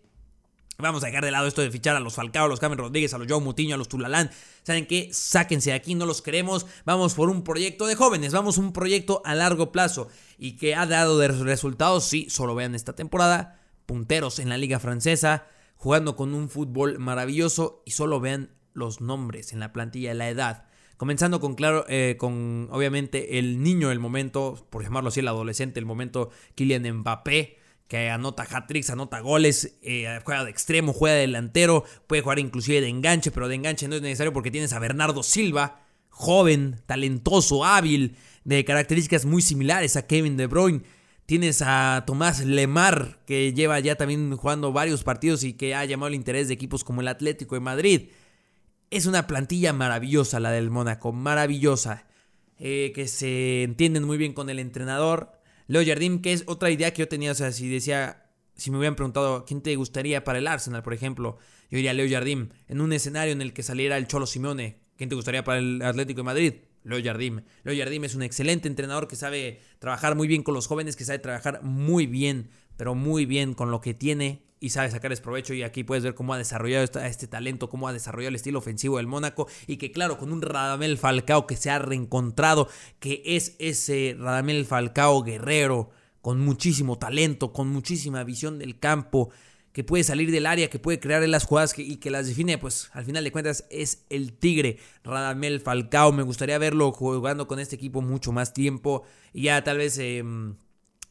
Vamos a dejar de lado esto de fichar a los Falcao, a los Cameron Rodríguez, a los Joe Mutiño, a los Tulalán. ¿Saben qué? Sáquense de aquí, no los queremos. Vamos por un proyecto de jóvenes, vamos un proyecto a largo plazo. Y que ha dado de resultados, sí, solo vean esta temporada. Punteros en la liga francesa, jugando con un fútbol maravilloso. Y solo vean los nombres en la plantilla, la edad. Comenzando con, claro, eh, con obviamente el niño del momento, por llamarlo así, el adolescente, el momento, Kylian Mbappé que anota hat-tricks, anota goles, eh, juega de extremo, juega de delantero, puede jugar inclusive de enganche, pero de enganche no es necesario porque tienes a Bernardo Silva, joven, talentoso, hábil, de características muy similares a Kevin De Bruyne. Tienes a Tomás Lemar, que lleva ya también jugando varios partidos y que ha llamado el interés de equipos como el Atlético de Madrid. Es una plantilla maravillosa la del Mónaco, maravillosa. Eh, que se entienden muy bien con el entrenador. Leo Jardim, que es otra idea que yo tenía, o sea, si decía, si me hubieran preguntado quién te gustaría para el Arsenal, por ejemplo, yo diría Leo Jardim, en un escenario en el que saliera el Cholo Simeone, ¿quién te gustaría para el Atlético de Madrid? Leo Jardim. Leo Jardim es un excelente entrenador que sabe trabajar muy bien con los jóvenes, que sabe trabajar muy bien, pero muy bien con lo que tiene y sabe sacarles provecho. Y aquí puedes ver cómo ha desarrollado este, talento, cómo ha desarrollado el estilo ofensivo del Mónaco. Y que, claro, con un Radamel Falcao que se ha reencontrado, que es ese Radamel Falcao guerrero, con muchísimo talento, con muchísima visión del campo, que puede salir del área, que puede crear las jugadas y que las define, pues al final de cuentas es el Tigre, Radamel Falcao. Me gustaría verlo jugando con este equipo mucho más tiempo. Y ya tal vez. Em,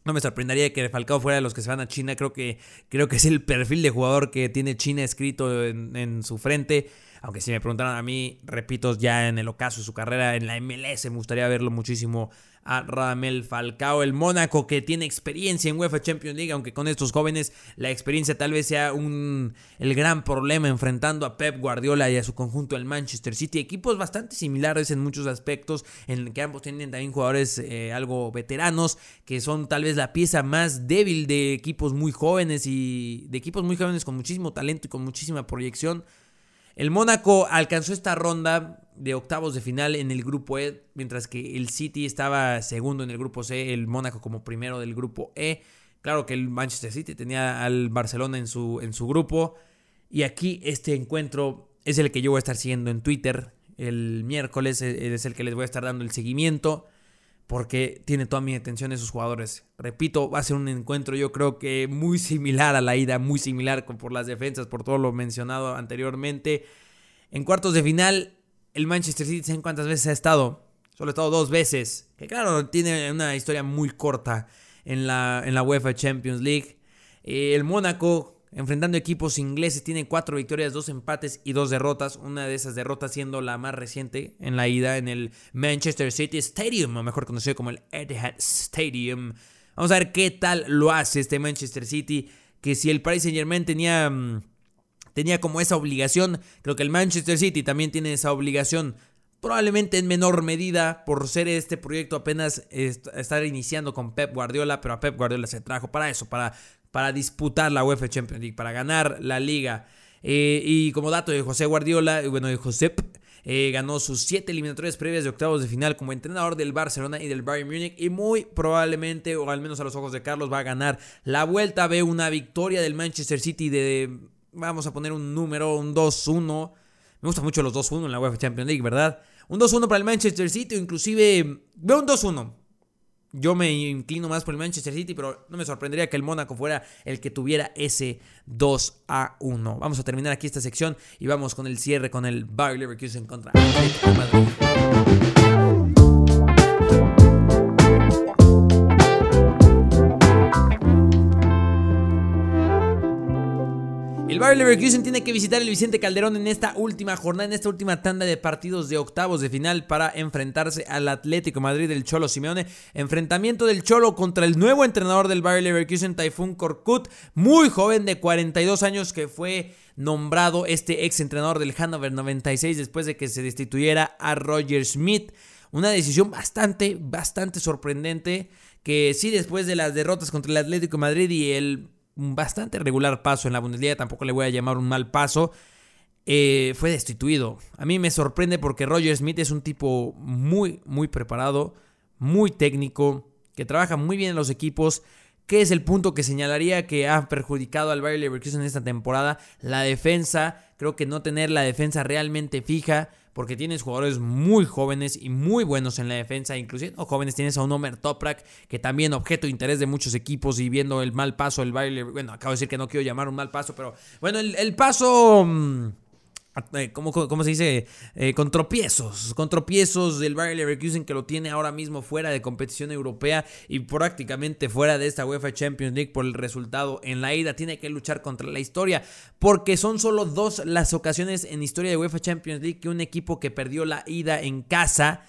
no me sorprendería que Falcao fuera de los que se van a China. Creo que, creo que es el perfil de jugador que tiene China escrito en, en su frente. Aunque si me preguntaran a mí, repito, ya en el ocaso de su carrera en la MLS, me gustaría verlo muchísimo a Radamel Falcao, el Mónaco que tiene experiencia en UEFA Champions League, aunque con estos jóvenes la experiencia tal vez sea un, el gran problema enfrentando a Pep Guardiola y a su conjunto el Manchester City, equipos bastante similares en muchos aspectos, en que ambos tienen también jugadores eh, algo veteranos, que son tal vez la pieza más débil de equipos muy jóvenes y de equipos muy jóvenes con muchísimo talento y con muchísima proyección. El Mónaco alcanzó esta ronda de octavos de final en el grupo E, mientras que el City estaba segundo en el grupo C, el Mónaco como primero del grupo E. Claro que el Manchester City tenía al Barcelona en su, en su grupo. Y aquí este encuentro es el que yo voy a estar siguiendo en Twitter el miércoles, e, es el que les voy a estar dando el seguimiento porque tiene toda mi atención esos jugadores. Repito, va a ser un encuentro yo creo que muy similar a la ida, muy similar por las defensas, por todo lo mencionado anteriormente. En cuartos de final, el Manchester City, ¿saben cuántas veces ha estado? Solo ha estado dos veces. Que claro, tiene una historia muy corta en la, en la UEFA Champions League. Eh, el Mónaco enfrentando equipos ingleses. Tiene cuatro victorias, dos empates y dos derrotas. Una de esas derrotas siendo la más reciente en la ida en el Manchester City Stadium, o mejor conocido como el Etihad Stadium. Vamos a ver qué tal lo hace este Manchester City. Que si el Paris Saint Germain tenía, mm, tenía como esa obligación, creo que el Manchester City también tiene esa obligación. Probablemente en menor medida por ser este proyecto apenas estar iniciando con Pep Guardiola, pero a Pep Guardiola se trajo para eso, para para disputar la UEFA Champions League, para ganar la liga. Eh, y como dato de José Guardiola, bueno, de Josep, eh, ganó sus siete eliminatorias previas de octavos de final como entrenador del Barcelona y del Bayern Múnich y muy probablemente, o al menos a los ojos de Carlos, va a ganar la vuelta. Ve una victoria del Manchester City de, vamos a poner un número, un 2-1. Me gustan mucho los 2-1 en la UEFA Champions League, ¿verdad? Un 2-1 para el Manchester City, inclusive veo un 2-1. Yo me inclino más por el Manchester City, pero no me sorprendería que el Mónaco fuera el que tuviera ese 2 a 1. Vamos a terminar aquí esta sección y vamos con el cierre con el Bayer Leverkusen contra Madrid. El Bayer Leverkusen tiene que visitar el Vicente Calderón en esta última jornada, en esta última tanda de partidos de octavos de final para enfrentarse al Atlético Madrid del Cholo Simeone. Enfrentamiento del Cholo contra el nuevo entrenador del Bayer Leverkusen, Typhoon Korkut, muy joven de 42 años que fue nombrado este ex entrenador del Hannover 96 después de que se destituyera a Roger Smith. Una decisión bastante, bastante sorprendente que sí después de las derrotas contra el Atlético Madrid y el un bastante regular paso en la Bundesliga, tampoco le voy a llamar un mal paso, eh, fue destituido. A mí me sorprende porque Roger Smith es un tipo muy, muy preparado, muy técnico, que trabaja muy bien en los equipos. ¿Qué es el punto que señalaría que ha perjudicado al Bayer Leverkusen en esta temporada? La defensa, creo que no tener la defensa realmente fija, porque tienes jugadores muy jóvenes y muy buenos en la defensa, inclusive no jóvenes, tienes a un Omer Toprak, que también objeto de interés de muchos equipos y viendo el mal paso del baile, bueno, acabo de decir que no quiero llamar un mal paso, pero bueno, el, paso... Mm, ¿Cómo, cómo se dice? Eh, con tropiezos, con tropiezos del Bayer Leverkusen que lo tiene ahora mismo fuera de competición europea y prácticamente fuera de esta UEFA Champions League por el resultado en la ida. Tiene que luchar contra la historia porque son solo dos las ocasiones en historia de UEFA Champions League que un equipo que perdió la ida en casa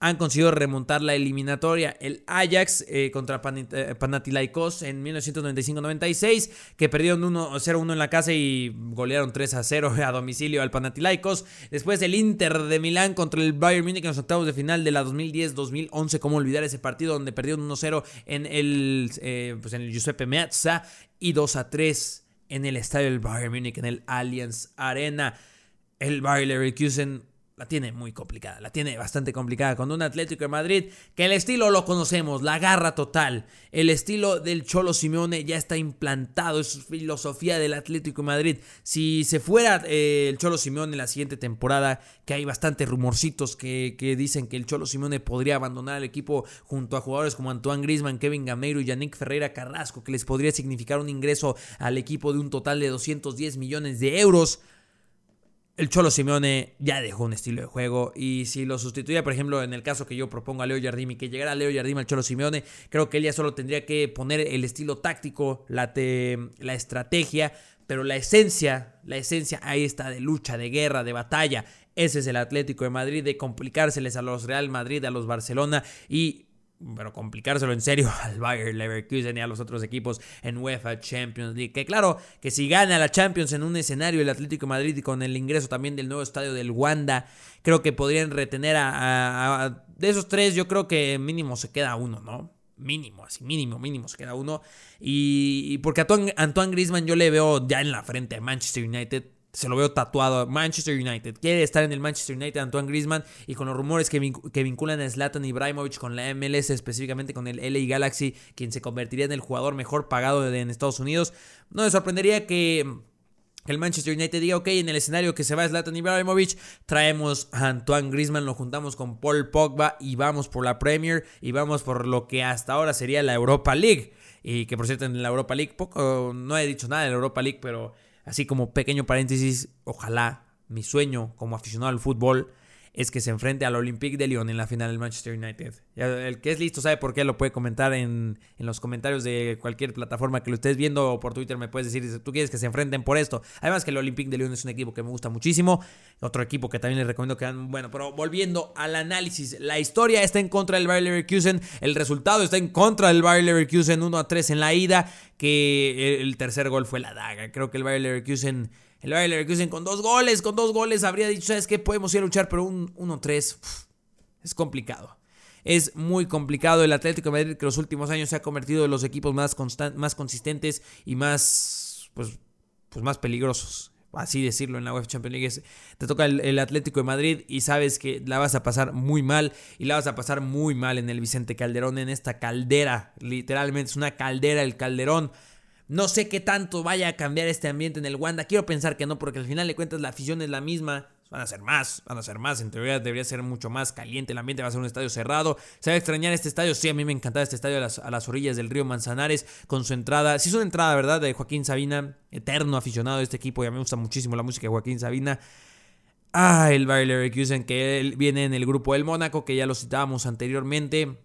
han conseguido remontar la eliminatoria. El Ajax eh, contra eh, Panathinaikos en 1995-96, que perdieron 0-1 en la casa y golearon 3-0 a domicilio al Panathinaikos. Después el Inter de Milán contra el Bayern Múnich en los octavos de final de la 2010-2011. ¿Cómo olvidar ese partido donde perdieron 1-0 en el, eh, pues en el Giuseppe Meazza y 2-3 en el estadio del Bayern Múnich en el Allianz Arena? El Bayer Leverkusen la tiene muy complicada, la tiene bastante complicada con un Atlético de Madrid que el estilo lo conocemos, la garra total, el estilo del Cholo Simeone ya está implantado, es filosofía del Atlético de Madrid. Si se fuera eh, el Cholo Simeone la siguiente temporada, que hay bastantes rumorcitos que, que, dicen que el Cholo Simeone podría abandonar el equipo junto a jugadores como Antoine Grisman, Kevin Gameiro y Yannick Ferreira Carrasco, que les podría significar un ingreso al equipo de un total de 210 millones de euros el Cholo Simeone ya dejó un estilo de juego y si lo sustituía, por ejemplo, en el caso que yo propongo a Leo Jardimi, que llegara Leo Jardimi al Cholo Simeone, creo que él ya solo tendría que poner el estilo táctico, la, la estrategia, pero la esencia, la esencia ahí está de lucha, de guerra, de batalla. Ese es el Atlético de Madrid, de complicárseles a los Real Madrid, a los Barcelona y pero complicárselo en serio al Bayern Leverkusen y a los otros equipos en UEFA Champions League. Que claro, que si gana la Champions en un escenario el Atlético Madrid y con el ingreso también del nuevo estadio del Wanda, creo que podrían retener a, de esos tres, yo creo que mínimo se queda uno, ¿no? Mínimo, así, mínimo, mínimo se queda uno. Y, porque a Antoine, Antoine Griezmann yo le veo ya en la frente a Manchester United se lo veo tatuado. Manchester United. Quiere estar en el Manchester United Antoine Griezmann. Y con los rumores que, vinculan a Zlatan Ibrahimovic con la MLS, específicamente con el LA Galaxy, quien se convertiría en el jugador mejor pagado en Estados Unidos. No me sorprendería que el Manchester United diga, ok, en el escenario que se va Zlatan Ibrahimovic, traemos a Antoine Griezmann, lo juntamos con Paul Pogba y vamos por la Premier y vamos por lo que hasta ahora sería la Europa League. Y que por cierto en la Europa League, poco, no he dicho nada de la Europa League, pero Así como pequeño paréntesis, ojalá mi sueño como aficionado al fútbol es que se enfrente al Olympique de Lyon en la final del Manchester United. el que es listo sabe por qué, lo puede comentar en, los comentarios de cualquier plataforma que lo estés viendo o por Twitter me puedes decir tú quieres que se enfrenten por esto. Además que el Olympique de Lyon es un equipo que me gusta muchísimo. Otro equipo que también les recomiendo que hagan, bueno, pero volviendo al análisis, la historia está en contra del Bayer Leverkusen, el resultado está en contra del Bayer Leverkusen 1 a 3 en la ida, que el tercer gol fue la daga. Creo que el Bayer Leverkusen el Bayer Leverkusen con dos goles, con dos goles habría dicho, ¿sabes qué? Podemos ir a luchar, pero un 1-3 es complicado. Es muy complicado. El Atlético de Madrid que los últimos años se ha convertido en los equipos más, más consistentes y más, pues, pues más peligrosos así decirlo, en la UEFA Champions League. te toca el, Atlético de Madrid y sabes que la vas a pasar muy mal y la vas a pasar muy mal en el Vicente Calderón, en esta caldera. Literalmente es una caldera el Calderón. No sé qué tanto vaya a cambiar este ambiente en el Wanda. Quiero pensar que no, porque al final de cuentas la afición es la misma. Van a ser más, van a ser más. En teoría debería ser mucho más caliente el ambiente. Va a ser un estadio cerrado. ¿Se va a extrañar este estadio? Sí, a mí me encantaba este estadio a las, orillas del río Manzanares con su entrada. Sí, es una entrada, ¿verdad? De Joaquín Sabina, eterno aficionado de este equipo. Y a mí me gusta muchísimo la música de Joaquín Sabina. Ah, el Bayer Leverkusen que él viene en el grupo del Mónaco, que ya lo citábamos anteriormente.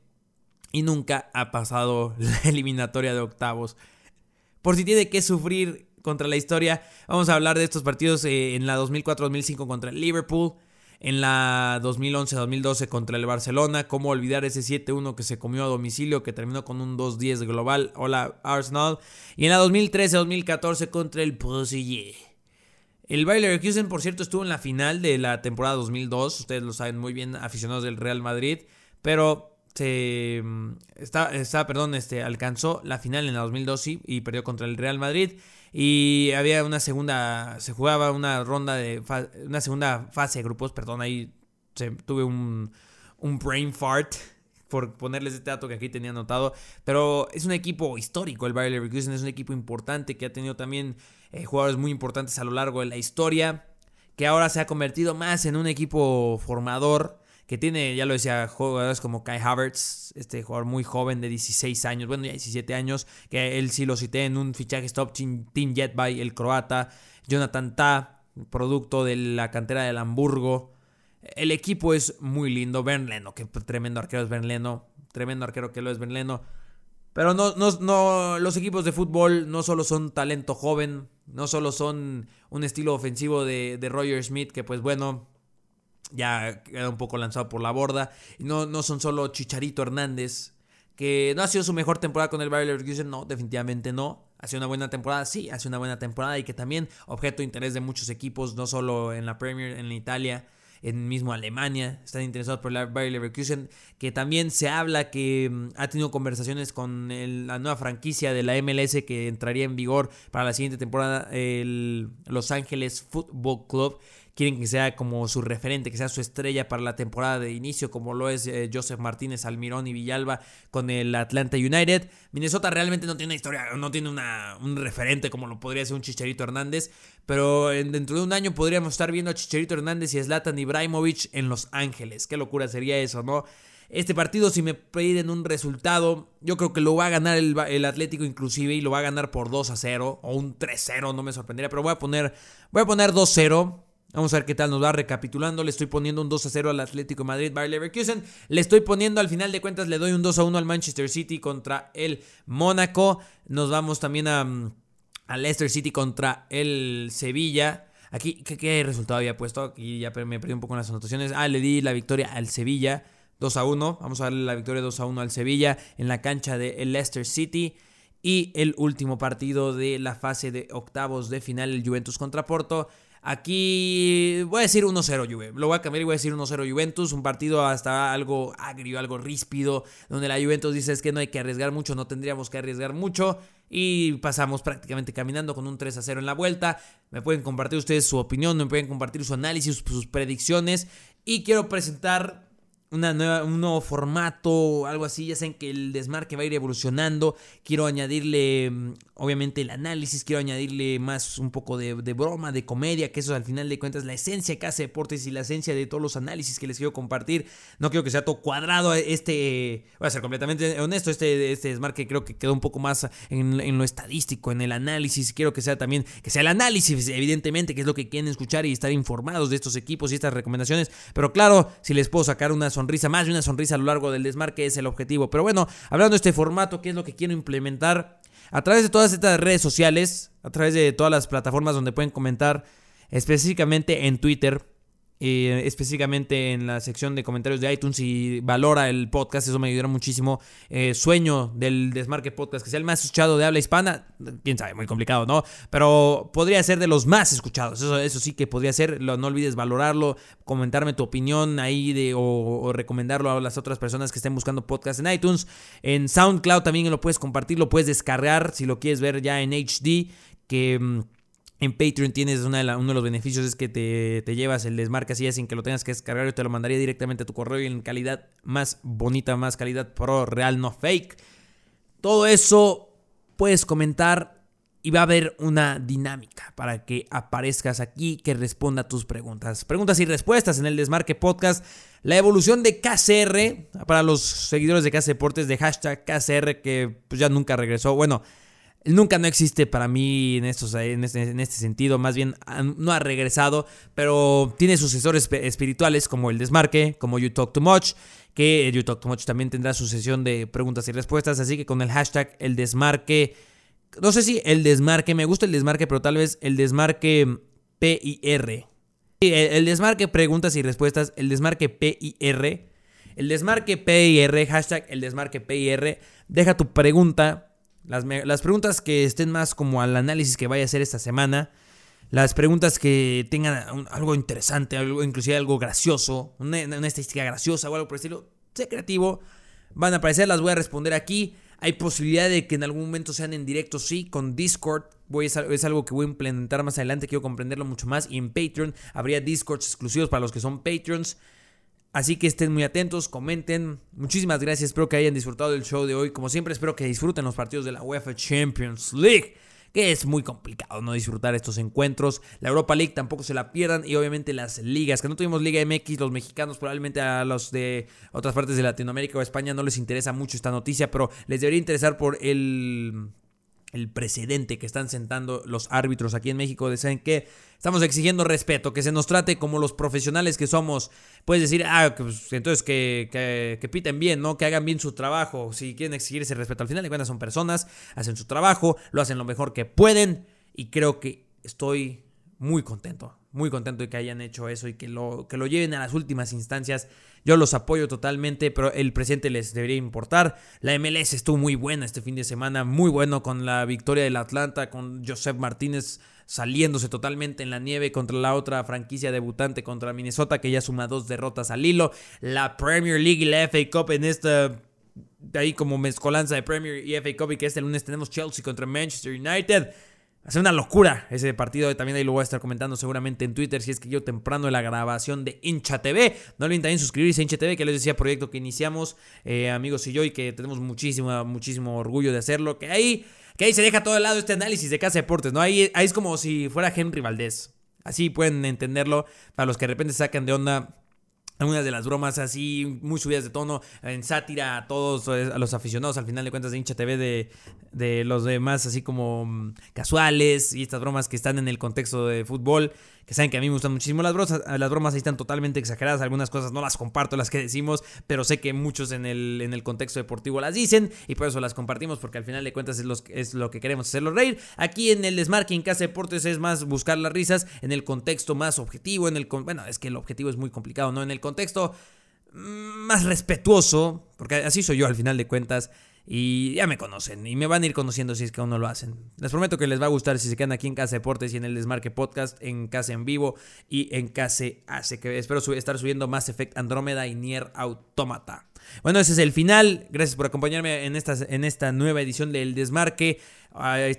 Y nunca ha pasado la eliminatoria de octavos. Por si tiene que sufrir contra la historia. Vamos a hablar de estos partidos eh, en la 2004-2005 contra el Liverpool. En la 2011-2012 contra el Barcelona. ¿Cómo olvidar ese 7-1 que se comió a domicilio que terminó con un 2-10 global? Hola Arsenal. Y en la 2013-2014 contra el PSG. El Bayer Leverkusen, por cierto, estuvo en la final de la temporada 2002. Ustedes lo saben muy bien, aficionados del Real Madrid. Pero se mm, está, está, perdón, este, alcanzó la final en la 2002 y perdió contra el Real Madrid. Y había una segunda, se jugaba una ronda de, una segunda fase de grupos, perdón, ahí tuve un, un brain fart por ponerles este dato que aquí tenía anotado. Pero es un equipo histórico, el Bayer Leverkusen es un equipo importante que ha tenido también eh, jugadores muy importantes a lo largo de la historia, que ahora se ha convertido más en un equipo formador que tiene, ya lo decía, jugadores como Kai Havertz, este jugador muy joven de 16 años, bueno, ya 17 años, que él sí lo cité en un fichaje stop Team Jetby, el croata, Jonathan Ta, producto de la cantera del Hamburgo. El equipo es muy lindo, Ben Leno, que tremendo arquero es Ben tremendo arquero que lo es Ben. Pero no, no, no, los equipos de fútbol no solo son talento joven, no solo son un estilo ofensivo de, de Roger Smith, que pues bueno, ya queda un poco lanzado por la borda. No, no son solo Chicharito Hernández, que no ha sido su mejor temporada con el Bayer Leverkusen, no, definitivamente no. Ha sido una buena temporada, sí, ha sido una buena temporada y que también objeto de interés de muchos equipos, no solo en la Premier, en Italia, en mismo Alemania, están interesados por el Bayer Leverkusen, que también se habla que mm, ha tenido conversaciones con la nueva franquicia de la MLS que entraría en vigor para la siguiente temporada, el Los Ángeles Football Club, quieren que sea como su referente, que sea su estrella para la temporada de inicio, como lo es eh, Joseph Martínez, Almirón y Villalba con el Atlanta United. Minnesota realmente no tiene una historia, no tiene un referente como lo podría ser un Chicharito Hernández, pero dentro de un año podríamos estar viendo a Chicharito Hernández y Zlatan Ibrahimovic en Los Ángeles. Qué locura sería eso, ¿no? Este partido, si me piden un resultado, yo creo que lo va a ganar el, el, Atlético inclusive y lo va a ganar por 2 a 0 o un 3-0, no me sorprendería, pero voy a poner, voy a poner 2-0. Vamos a ver qué tal nos va recapitulando. Le estoy poniendo un 2 a 0 al Atlético de Madrid, Bayer Leverkusen. Le estoy poniendo al final de cuentas, le doy un 2 a 1 al Manchester City contra el Mónaco. Nos vamos también a, mm, a Leicester City contra el Sevilla. Aquí, ¿qué, resultado había puesto? Aquí ya me perdí un poco en las anotaciones. Ah, le di la victoria al Sevilla. 2 a 1. Vamos a darle la victoria 2 a 1 al Sevilla en la cancha de Leicester City. Y el último partido de la fase de octavos de final, el Juventus contra Porto. Aquí voy a decir 1-0 Juve. Lo voy a cambiar y voy a decir 1-0 Juventus. Un partido hasta algo agrio, algo ríspido. Donde la Juventus dice es que no hay que arriesgar mucho, no tendríamos que arriesgar mucho. Y pasamos prácticamente caminando con un 3-0 en la vuelta. Me pueden compartir ustedes su opinión, me pueden compartir su análisis, sus predicciones. Y quiero presentar una nueva, un nuevo formato, algo así. Ya saben que el desmarque va a ir evolucionando. Quiero añadirle, mm, obviamente, el análisis. Quiero añadirle más un poco de, broma, de comedia, que eso al final de cuentas la esencia que hace deportes y la esencia de todos los análisis que les quiero compartir. No quiero que sea todo cuadrado. Este, voy a ser completamente honesto. Este, este desmarque creo que quedó un poco más en, en lo estadístico, en el análisis. Quiero que sea también, que sea el análisis, evidentemente, que es lo que quieren escuchar y estar informados de estos equipos y estas recomendaciones. Pero claro, si les puedo sacar una sonrisa, más de una sonrisa a lo largo del desmarque es el objetivo. Pero bueno, hablando de este formato, ¿qué es lo que quiero implementar? A través de todas estas redes sociales, a través de todas las plataformas donde pueden comentar, específicamente en Twitter, eh, específicamente en la sección de comentarios de iTunes y valora el podcast, eso me ayudará muchísimo. Eh, sueño del Desmarque Podcast, que sea el más escuchado de habla hispana, quién sabe, muy complicado, ¿no? Pero podría ser de los más escuchados, eso, eso sí que podría ser, no olvides valorarlo, comentarme tu opinión ahí de, o, o, recomendarlo a las otras personas que estén buscando podcast en iTunes. En SoundCloud también lo puedes compartir, lo puedes descargar si lo quieres ver ya en HD, que mm, En Patreon tienes uno de los beneficios es que te, llevas el así sin que lo tengas que descargar. Yo te lo mandaría directamente a tu correo y en calidad más bonita, más calidad pro, real, no fake. Todo eso puedes comentar y va a haber una dinámica para que aparezcas aquí que responda a tus preguntas. Preguntas y respuestas en el Desmarque Podcast. La evolución de KCR para los seguidores de KC Deportes de hashtag KCR que pues, ya nunca regresó. Bueno nunca no existe para mí en, estos, en, este, este sentido, más bien no ha regresado, pero tiene sucesores espirituales como el Desmarque, como You Talk Too Much, que You Talk Too Much también tendrá su sesión de preguntas y respuestas, así que con el hashtag el Desmarque, no sé si el Desmarque, me gusta el Desmarque, pero tal vez el Desmarque PIR. El, el Desmarque preguntas y respuestas, el Desmarque PIR. El desmarque PIR, hashtag el desmarque PIR. Deja tu pregunta las, preguntas que estén más como al análisis que vaya a hacer esta semana. Las preguntas que tengan algo interesante, algo, inclusive algo gracioso, una, estadística graciosa o algo por el estilo, sé creativo. Van a aparecer, las voy a responder aquí. Hay posibilidad de que en algún momento sean en directo, sí, con Discord. Voy, es, es, algo que voy a implementar más adelante, quiero comprenderlo mucho más. Y en Patreon habría Discords exclusivos para los que son Patreons. Así que estén muy atentos, comenten. Muchísimas gracias, espero que hayan disfrutado del show de hoy. Como siempre, espero que disfruten los partidos de la UEFA Champions League. Que es muy complicado no disfrutar estos encuentros. La Europa League tampoco se la pierdan. Y obviamente las ligas. Que no tuvimos Liga MX, los mexicanos, probablemente a los de otras partes de Latinoamérica o España no les interesa mucho esta noticia. Pero les debería interesar por el el precedente que están sentando los árbitros aquí en México de saben que estamos exigiendo respeto, que se nos trate como los profesionales que somos. Puedes decir, ah, pues, entonces que, que, piten bien, ¿no? Que hagan bien su trabajo. Si quieren exigir ese respeto, al final de cuentas son personas, hacen su trabajo, lo hacen lo mejor que pueden y creo que estoy muy contento, muy contento de que hayan hecho eso y que lo, que lo lleven a las últimas instancias yo los apoyo totalmente, pero el presente les debería importar. La MLS estuvo muy buena este fin de semana, muy bueno con la victoria del Atlanta, con Joseph Martínez saliéndose totalmente en la nieve contra la otra franquicia debutante contra Minnesota que ya suma dos derrotas al hilo. La Premier League y la FA Cup en esta ahí como mezcolanza de Premier y FA Cup y que este lunes tenemos Chelsea contra Manchester United. Hace una locura ese partido. También ahí lo voy a estar comentando seguramente en Twitter. Si es que yo temprano en la grabación de Hincha TV. No olviden también suscribirse a Hincha TV, que les decía proyecto que iniciamos, eh, amigos y yo, y que tenemos muchísimo, muchísimo orgullo de hacerlo. Que ahí, que ahí se deja todo de lado este análisis de Casa Deportes, ¿no? Ahí, ahí es como si fuera Henry Valdés. Así pueden entenderlo. Para los que de repente sacan de onda algunas de las bromas así muy subidas de tono, en sátira a todos, a los aficionados al final de cuentas de hincha TV de, de los demás así como mm, casuales y estas bromas que están en el contexto de fútbol que saben que a mí me gustan muchísimo las bromas, las bromas ahí están totalmente exageradas, algunas cosas no las comparto las que decimos, pero sé que muchos en el, en el contexto deportivo las dicen y por eso las compartimos porque al final de cuentas es, es lo que queremos hacerlo reír. Aquí en el en Casa Deportes es más buscar las risas en el contexto más objetivo, en el bueno, es que el objetivo es muy complicado, ¿no? En el contexto mm, más respetuoso, porque así soy yo al final de cuentas. Y ya me conocen y me van a ir conociendo si es que aún no lo hacen. Les prometo que les va a gustar si se quedan aquí en Casa Deportes y en el Desmarque Podcast, en Casa en Vivo y en Casa Hace, que espero estar subiendo más Effect Andrómeda y Nier Automata. Bueno, ese es el final. Gracias por acompañarme en esta, en esta nueva edición del Desmarque.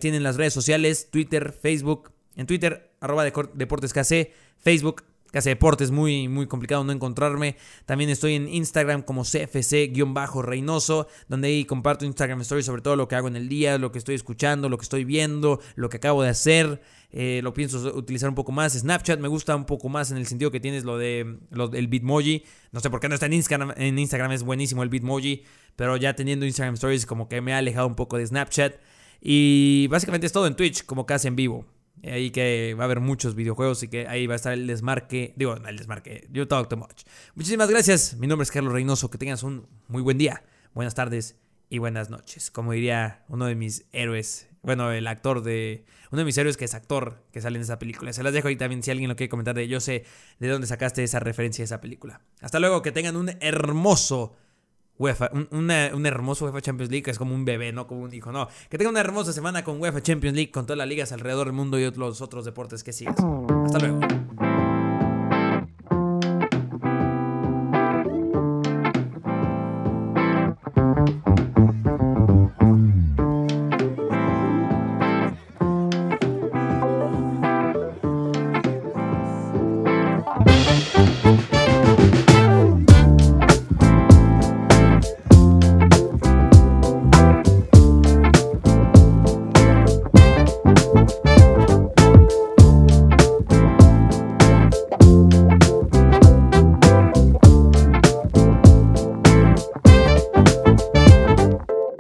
Tienen las redes sociales, Twitter, Facebook. En Twitter, arroba Deportes Facebook, Casa Deportes, muy, muy complicado no encontrarme. También estoy en Instagram como CFC-Reynoso, donde ahí comparto Instagram Stories sobre todo lo que hago en el día, lo que estoy escuchando, lo que estoy viendo, lo que acabo de hacer. Eh, lo pienso utilizar un poco más. Snapchat me gusta un poco más en el sentido que tienes lo de del Bitmoji. No sé por qué no está en Instagram. En Instagram es buenísimo el Bitmoji. Pero ya teniendo Instagram Stories como que me ha alejado un poco de Snapchat. Y básicamente es todo en Twitch, como casi en vivo. Ahí que va a haber muchos videojuegos y que ahí va a estar el desmarque. Digo, el desmarque. You talk too much. Muchísimas gracias. Mi nombre es Carlos Reynoso. Que tengas un muy buen día, buenas tardes y buenas noches. Como diría uno de mis héroes. Bueno, el actor de. Uno de mis héroes que es actor que sale en esa película. Se las dejo ahí también si alguien lo quiere comentar de yo sé de dónde sacaste esa referencia de esa película. Hasta luego, que tengan un hermoso UEFA, un, hermoso UEFA Champions League, es como un bebé, no como un hijo, no. Que tenga una hermosa semana con UEFA Champions League, con todas las ligas alrededor del mundo y los otros deportes que sigas. Hasta luego.